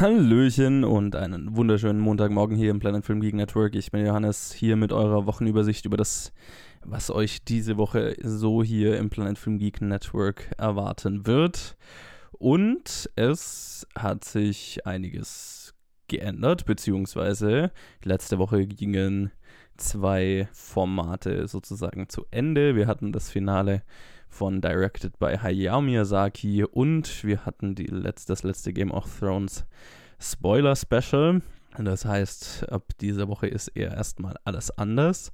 Hallöchen und einen wunderschönen Montagmorgen hier im Planet Film Geek Network. Ich bin Johannes hier mit eurer Wochenübersicht über das, was euch diese Woche so hier im Planet Film Geek Network erwarten wird. Und es hat sich einiges geändert, beziehungsweise letzte Woche gingen zwei Formate sozusagen zu Ende. Wir hatten das Finale von Directed by Hayao Miyazaki und wir hatten die letzte, das letzte Game of Thrones Spoiler Special. Das heißt, ab dieser Woche ist eher erstmal alles anders.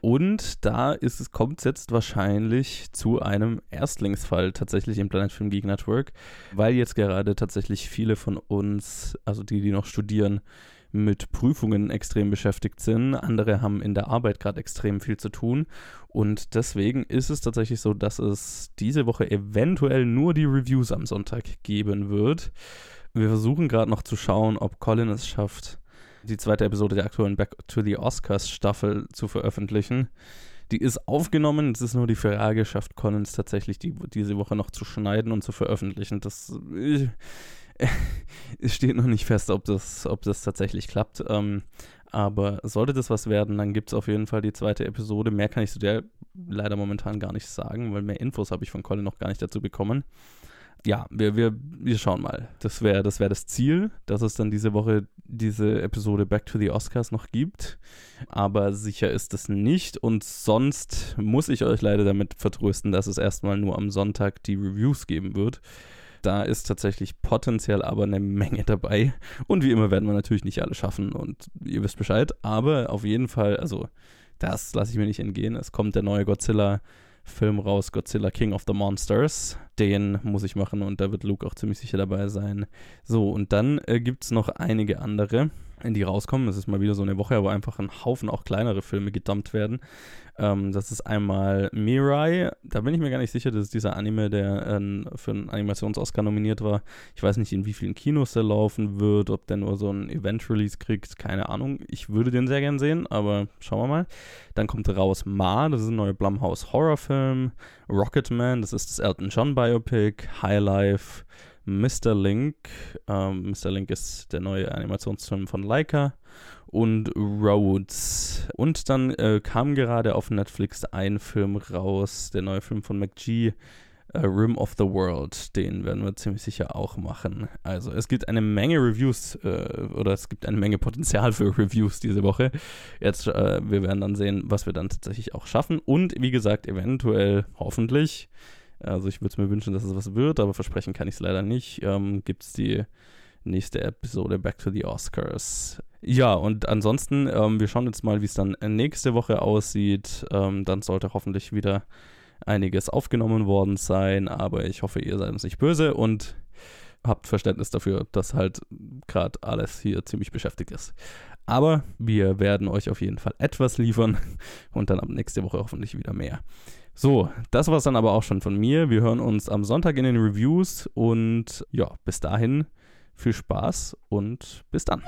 Und da kommt es jetzt wahrscheinlich zu einem Erstlingsfall tatsächlich im Planet Film Geek Network, weil jetzt gerade tatsächlich viele von uns, also die, die noch studieren, mit Prüfungen extrem beschäftigt sind. Andere haben in der Arbeit gerade extrem viel zu tun. Und deswegen ist es tatsächlich so, dass es diese Woche eventuell nur die Reviews am Sonntag geben wird. Wir versuchen gerade noch zu schauen, ob Colin es schafft, die zweite Episode der aktuellen Back to the Oscars Staffel zu veröffentlichen. Die ist aufgenommen, es ist nur die Frage, schafft Colin es tatsächlich die, diese Woche noch zu schneiden und zu veröffentlichen. Das. Ich, es steht noch nicht fest, ob das, ob das tatsächlich klappt. Ähm, aber sollte das was werden, dann gibt es auf jeden Fall die zweite Episode. Mehr kann ich zu der leider momentan gar nicht sagen, weil mehr Infos habe ich von Colin noch gar nicht dazu bekommen. Ja, wir, wir, wir schauen mal. Das wäre das, wär das Ziel, dass es dann diese Woche diese Episode Back to the Oscars noch gibt. Aber sicher ist es nicht. Und sonst muss ich euch leider damit vertrösten, dass es erstmal nur am Sonntag die Reviews geben wird. Da ist tatsächlich potenziell aber eine Menge dabei. Und wie immer werden wir natürlich nicht alle schaffen und ihr wisst Bescheid. Aber auf jeden Fall, also das lasse ich mir nicht entgehen. Es kommt der neue Godzilla. Film raus, Godzilla King of the Monsters. Den muss ich machen und da wird Luke auch ziemlich sicher dabei sein. So, und dann äh, gibt es noch einige andere die rauskommen. Es ist mal wieder so eine Woche, wo einfach ein Haufen auch kleinere Filme gedumpt werden. Ähm, das ist einmal Mirai. Da bin ich mir gar nicht sicher, das ist dieser Anime, der äh, für einen Animations-Oscar nominiert war. Ich weiß nicht, in wie vielen Kinos der laufen wird, ob der nur so ein Event-Release kriegt, keine Ahnung. Ich würde den sehr gern sehen, aber schauen wir mal. Dann kommt raus Ma, das ist ein neuer Blumhouse-Horrorfilm. Rocketman, das ist das Elton John Biopic. High Life. Mr. Link. Ähm, Mr. Link ist der neue Animationsfilm von Leica. Und Roads. Und dann äh, kam gerade auf Netflix ein Film raus, der neue Film von McGee. Uh, Rim of the World, den werden wir ziemlich sicher auch machen. Also es gibt eine Menge Reviews äh, oder es gibt eine Menge Potenzial für Reviews diese Woche. Jetzt, äh, wir werden dann sehen, was wir dann tatsächlich auch schaffen und wie gesagt, eventuell, hoffentlich, also ich würde es mir wünschen, dass es was wird, aber versprechen kann ich es leider nicht. Ähm, Gibt es die nächste Episode Back to the Oscars. Ja, und ansonsten, ähm, wir schauen jetzt mal, wie es dann nächste Woche aussieht. Ähm, dann sollte hoffentlich wieder einiges aufgenommen worden sein, aber ich hoffe, ihr seid uns nicht böse und habt Verständnis dafür, dass halt gerade alles hier ziemlich beschäftigt ist. Aber wir werden euch auf jeden Fall etwas liefern und dann ab nächste Woche hoffentlich wieder mehr. So, das war es dann aber auch schon von mir. Wir hören uns am Sonntag in den Reviews und ja, bis dahin viel Spaß und bis dann.